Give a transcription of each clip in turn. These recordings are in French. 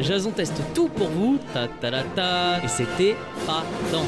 Jason teste tout pour vous. Ta ta ta ta. Et c'était pas tant.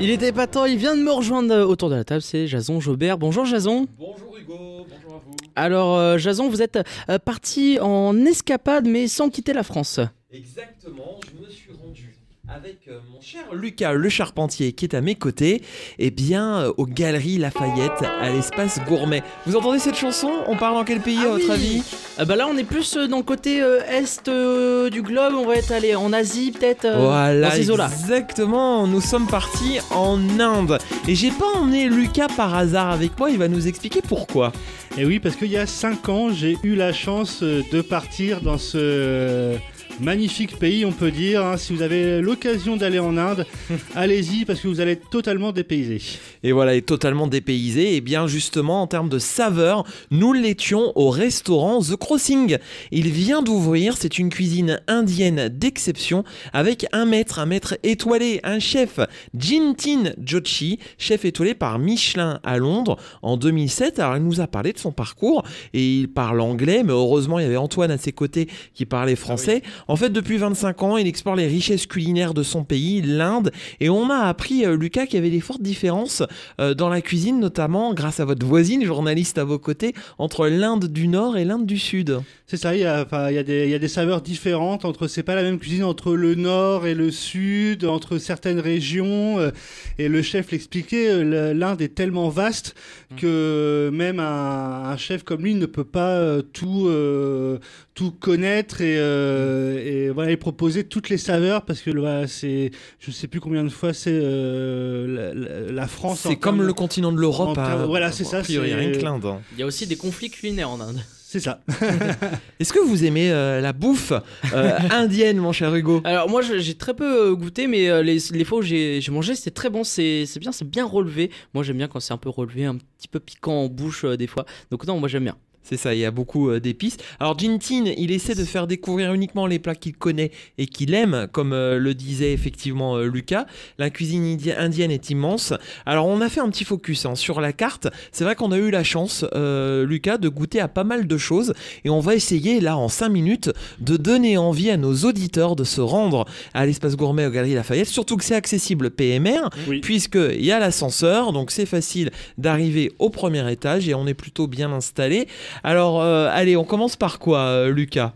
Il était pas temps, il vient de me rejoindre autour de la table, c'est Jason Jobert. Bonjour Jason. Bonjour Hugo, bonjour à vous. Alors euh, Jason, vous êtes euh, parti en escapade mais sans quitter la France. Exactement, je me suis rendu avec euh, mon cher Lucas Le Charpentier qui est à mes côtés, et bien euh, aux Galeries Lafayette, à l'espace gourmet. Vous entendez cette chanson? On parle dans quel pays Ah à votre oui. avis? Ah bah là on est plus euh, dans le côté euh, est euh, du globe, on va être allé en Asie peut-être. euh, Voilà, dans ces eaux-là. exactement. Nous sommes partis en Inde. Et j'ai pas emmené Lucas par hasard avec moi, il va nous expliquer pourquoi. Et oui, parce qu'il y a 5 ans, j'ai eu la chance de partir dans ce euh, magnifique pays, on peut dire. hein. Si vous avez l'occasion d'aller en Inde, allez-y parce que vous allez être totalement dépaysé. Et voilà, est totalement dépaysé. Et bien justement, en termes de saveur, nous l'étions au restaurant The Crossing. Il vient d'ouvrir, c'est une cuisine indienne d'exception avec un maître, un maître étoilé, un chef, Jintin Jochi, chef étoilé par Michelin à Londres en 2007. Alors il nous a parlé de son parcours et il parle anglais, mais heureusement il y avait Antoine à ses côtés qui parlait français. En fait, depuis 25 ans, il explore les richesses culinaires de son pays, l'Inde, et on a appris, euh, Lucas, qu'il y avait des fortes différences euh, dans la cuisine, notamment grâce à votre voisine, journaliste à vos côtés, entre l'Inde du Nord et l'Inde du Sud. C'est ça, il y, a, enfin, il, y a des, il y a des saveurs différentes entre. C'est pas la même cuisine entre le nord et le sud, entre certaines régions. euh, et le chef l'expliquait, le- l'Inde est tellement vaste que même un, un chef comme lui ne peut pas tout, euh, tout connaître et, euh, et voilà, et proposer toutes les saveurs parce que voilà, c'est, je sais plus combien de fois c'est euh, la, la- la France. C'est comme le continent de l'Europe. termes- voilà, c'est ça, A priori, c'est- rien que l'Inde. Il y a aussi des conflits culinaires en Inde. C'est ça. Est-ce que vous aimez euh, la bouffe euh, indienne, mon cher Hugo? Alors moi j'ai très peu euh, goûté mais euh, les, les fois où j'ai j'ai mangé c'était très bon, c'est c'est bien, c'est bien relevé. Moi j'aime bien quand c'est un peu relevé, un petit peu piquant en bouche euh, des fois. Donc non moi j'aime bien. C'est ça, il y a beaucoup euh, d'épices. Alors Jintin, il essaie de faire découvrir uniquement les plats qu'il connaît et qu'il aime, comme euh, le disait effectivement euh, Lucas. La cuisine indi- indienne est immense. Alors on a fait un petit focus hein, sur la carte. C'est vrai qu'on a eu la chance, Lucas, de goûter à pas mal de choses et on va essayer là en 5 minutes de donner envie à nos auditeurs de se rendre à l'espace gourmet aux Galeries Lafayette, surtout que c'est accessible PMR Oui. puisqu'il y a l'ascenseur, donc c'est facile d'arriver au premier étage et on est plutôt bien installé. Alors, euh, allez, on commence par quoi, euh, Lucas?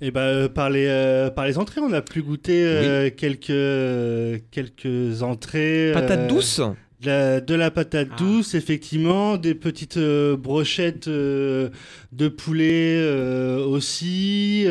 Et ben euh, par les euh, par les entrées, on a pu goûter euh, quelques euh, quelques entrées. Patate douce De la, de la patate Ah. douce, effectivement, des petites brochettes de poulet aussi.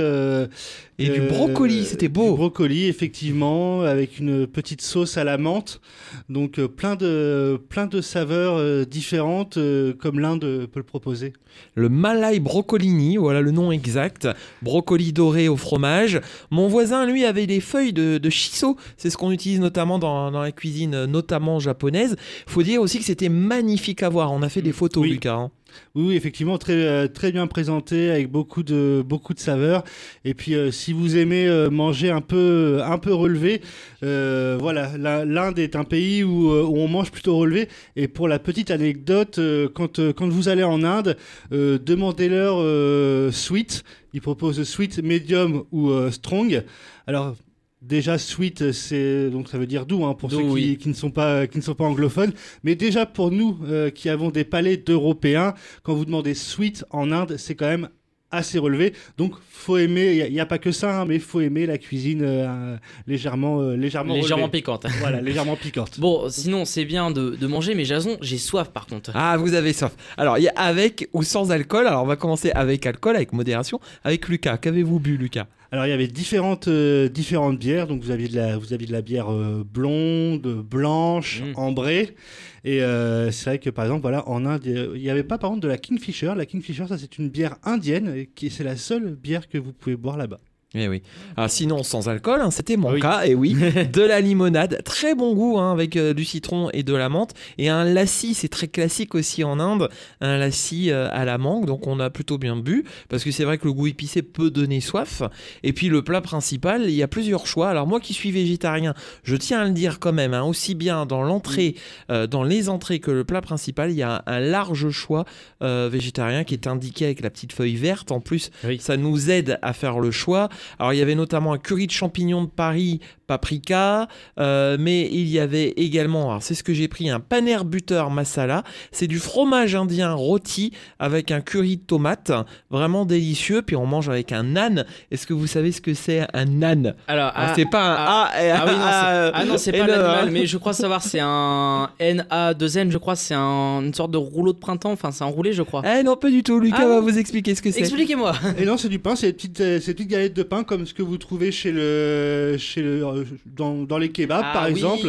Euh, et du euh, brocoli, c'était Du beau. brocoli, effectivement, avec une petite sauce à la menthe. Donc euh, plein de plein de saveurs euh, différentes, euh, comme l'Inde peut le proposer. Le Malai Brocolini, voilà le nom exact. Brocoli doré au fromage. Mon voisin, lui, avait des feuilles de, de shiso. C'est ce qu'on utilise notamment dans, dans la cuisine, euh, notamment japonaise. Faut dire aussi que c'était magnifique à voir. On a fait des photos, Oui. Lucas. hein. Oui, effectivement, très, euh, très bien présenté, avec beaucoup de, beaucoup de saveurs. Et puis, euh, si vous aimez euh, manger un peu, relevé, voilà, l'Inde est un pays où, on mange plutôt relevé. Et pour la petite anecdote, quand, quand vous allez en Inde, demandez-leur sweet. Ils proposent sweet, medium ou strong. Alors, Déjà sweet, c'est donc ça veut dire doux hein, pour Doux, ceux qui, oui. qui ne sont pas qui ne sont pas anglophones. Mais déjà pour nous euh, qui avons des palais d'Européens, quand vous demandez sweet en Inde, c'est quand même assez relevé. Donc faut aimer. Il n'y a, pas que ça, hein, mais faut aimer la cuisine euh, légèrement euh, légèrement Légèrement relevée. piquante. Voilà, légèrement piquante. Bon sinon c'est bien de, de manger mais Jason j'ai soif par contre. Ah, vous avez soif. Alors, il y a avec ou sans alcool. Alors, on va commencer avec alcool, avec modération. Avec Lucas. Qu'avez-vous bu, Lucas? Alors il y avait différentes euh, différentes bières. Donc vous aviez de la vous aviez de la bière euh, blonde, blanche, Mm. ambrée. Et euh, c'est vrai que par exemple voilà en Inde il n'y avait pas par contre de la Kingfisher. La Kingfisher ça c'est une bière indienne et qui c'est la seule bière que vous pouvez boire là-bas. Eh oui. Ah, sinon, sans alcool, hein, c'était mon Oui. cas, et oui. de la limonade, très bon goût, hein, avec euh, du citron et de la menthe. Et un lassi, c'est très classique aussi en Inde, un lassi euh, à la mangue, donc on a plutôt bien bu, parce que c'est vrai que le goût épicé peut donner soif. Et puis le plat principal, il y a plusieurs choix. Alors moi qui suis végétarien, je tiens à le dire quand même, hein, aussi bien dans l'entrée, euh, dans les entrées que le plat principal, il y a un large choix végétarien qui est indiqué avec la petite feuille verte. En plus, Oui. ça nous aide à faire le choix. Alors il y avait notamment un curry de champignons de Paris, paprika, euh, mais il y avait également, alors c'est ce que j'ai pris, un paner butter masala. C'est du fromage indien rôti avec un curry de tomates, vraiment délicieux. Puis on mange avec un nan. Est-ce que vous savez ce que c'est un nan Alors, Alors, ah, C'est pas un ah, A et ah oui, non, c'est, ah non, pas le- l'animal, mais je crois savoir, c'est un NA2N, je crois, c'est un- une sorte de rouleau de printemps, enfin, c'est un roulé, je crois. Eh non, pas du tout. Lucas Ah va vous expliquer ce que c'est. Expliquez-moi. Et non, c'est du pain, c'est des petites, euh, ces petites galettes de pain comme ce que vous trouvez chez le, chez le, euh, dans, dans les kebabs Ah par oui. exemple.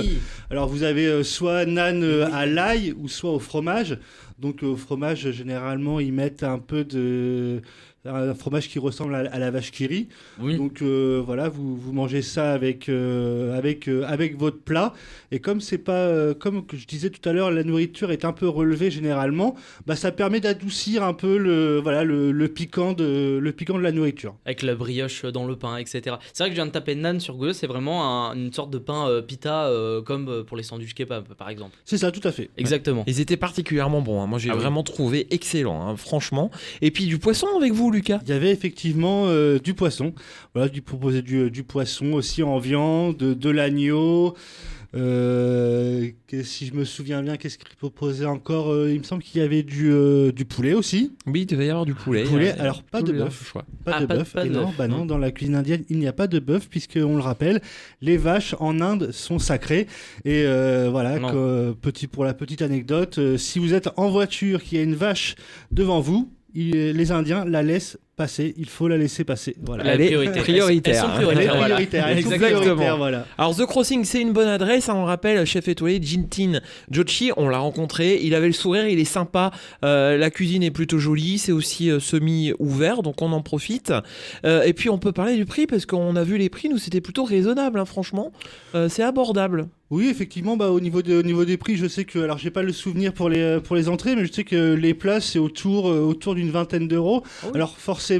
Alors vous avez euh, soit nan euh, à l'ail ou soit au fromage. Donc au fromage, généralement, ils mettent un peu de un fromage qui ressemble à, à la vache qui rit. Oui. Donc euh, voilà, vous, vous mangez ça avec, euh, avec, euh, avec votre plat. Et comme c'est pas, euh, comme que je disais tout à l'heure, la nourriture est un peu relevée généralement, bah, ça permet d'adoucir un peu le, voilà, le, le piquant de, le piquant de la nourriture. Avec la brioche dans le pain, etc. C'est vrai que je viens de taper nan sur Google, c'est vraiment un- une sorte de pain euh, pita euh, comme pour les sandwichs kebab, par exemple. C'est ça, tout à fait. Exactement. Ils étaient particulièrement bons. hein. Moi, j'ai Ah oui. vraiment trouvé excellent, hein, franchement. Et puis du poisson avec vous, Lucas? Il y avait effectivement euh, du poisson. Voilà, du proposer du, du poisson aussi en viande, de, de l'agneau. Euh, si je me souviens bien, qu'est-ce qu'il proposait encore Euh, Il me semble qu'il y avait du, euh, du poulet aussi. Oui, il devait y avoir du poulet. Poulet, alors pas Tous de les bœuf. choix. Pas Ah, de pas de- bœuf. pas Et de non, bœuf. bah non, Mm. dans la cuisine indienne, il n'y a pas de bœuf, puisque on le rappelle, les vaches en Inde sont sacrées. Et euh, voilà, Non. que- petit, pour la petite anecdote, euh, si vous êtes en voiture, qu'il y a une vache devant vous, il- les Indiens la laissent passer. Il faut la laisser passer. Voilà. La Elle est priorité. prioritaire. Elles sont prioritaires, voilà. prioritaire. elles sont Exactement. prioritaires, voilà. Alors The Crossing, c'est une bonne adresse. hein, on rappelle, chef étoilé Jintin Jochi, on l'a rencontré. Il avait le sourire, il est sympa. euh, la cuisine est plutôt jolie. C'est aussi euh, semi-ouvert, donc on en profite. Euh, et puis on peut parler du prix parce qu'on a vu les prix. Nous, c'était plutôt raisonnable, hein, franchement. Euh, c'est abordable. Oui, effectivement, bah, au, niveau de- au niveau des prix, je sais que, alors j'ai pas le souvenir pour les, pour les entrées, mais je sais que les plats, c'est autour, autour d'une vingtaine d'euros. Ah oui. Alors forcément,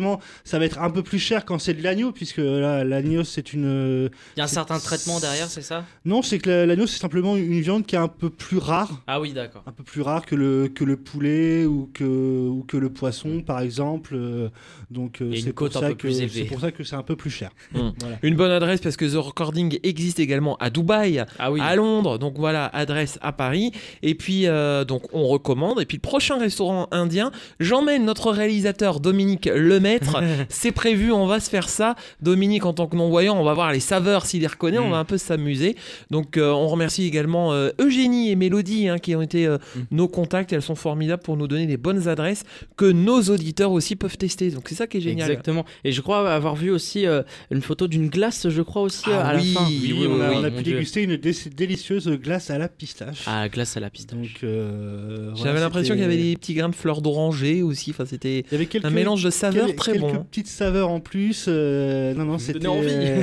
ça va être un peu plus cher quand c'est de l'agneau, puisque là, l'agneau, c'est une... Il y a un certain traitement derrière, c'est ça? Non, c'est que la- l'agneau, c'est simplement une viande qui est un peu plus rare. Ah oui, d'accord. Un peu plus rare que le, que le poulet ou que, ou que le poisson, par exemple. euh, donc, euh, c'est pour, ça que- c'est pour ça que c'est un peu plus cher. Mm. Voilà. Une bonne adresse parce que The Recording existe également à Dubaï, Ah oui. à Londres. Donc voilà, adresse à Paris. Et puis euh, donc on recommande. Et puis le prochain restaurant indien, j'emmène notre réalisateur Dominique Lemaître. C'est prévu, on va se faire ça. Dominique en tant que non-voyant, on va voir les saveurs s'il les reconnaît, on Mm. va un peu s'amuser. Donc euh, on remercie également euh, Eugénie et Mélodie hein, qui ont été euh, Mm. nos contacts. Elles sont formidables pour nous donner les bonnes adresses que nos auditeurs aussi peuvent tester. Donc c'est ça qui est génial. Exactement. Et je crois avoir vu aussi euh, une photo d'une glace, je crois aussi Ah à oui, la fin. oui, on a, oui, on a pu Dieu. déguster une dé- délicieuse glace à la pistache. Ah, glace à la pistache. Donc, euh, J'avais l'impression qu'il y avait des petits grains de fleurs d'oranger aussi. Enfin, c'était un mélange de saveurs très quelques bon. petites saveurs en plus. euh, non, non, c'était euh,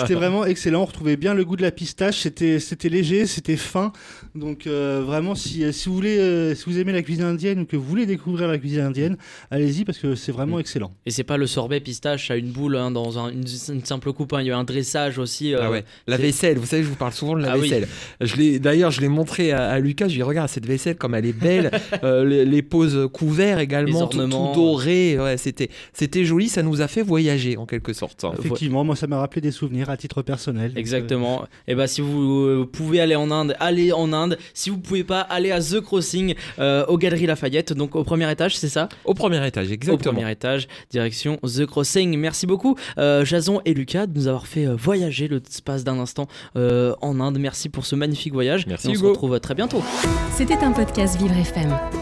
c'était vraiment excellent. On retrouvait bien le goût de la pistache. C'était, c'était léger, c'était fin. Donc euh, vraiment, si, si vous voulez, euh, si vous aimez la cuisine indienne ou que vous voulez découvrir la cuisine indienne, allez-y parce que c'est vraiment Mm. excellent. Et c'est pas le sorbet pistache à une boule hein, dans un- une, une simple coupe. hein. Il y a un dressage aussi. euh, Ah ouais, la vaisselle, vous savez, je vous parle souvent de la Ah oui. vaisselle. Je l'ai, d'ailleurs, je l'ai montré à, à Lucas, je lui ai dit, regarde cette vaisselle comme elle est belle, Euh, les, les poses couverts également, Les tout, tout doré, ouais, c'était, c'était joli, ça nous a fait voyager en quelque sorte. Effectivement, moi ça m'a rappelé des souvenirs à titre personnel. Euh, Exactement. Et bah si vous euh, pouvez aller en Inde, allez en Inde. Si vous pouvez pas, allez à The Crossing euh, aux Galeries Lafayette, donc au premier étage, c'est ça? Au premier étage, Au exactement. premier étage, direction The Crossing. Merci beaucoup euh, Jason et Lucas de nous avoir fait voyager l'espace d'un instant euh, en Inde. Merci pour ce magnifique voyage. Merci, Et on se retrouve très bientôt. C'était un podcast Vivre FM.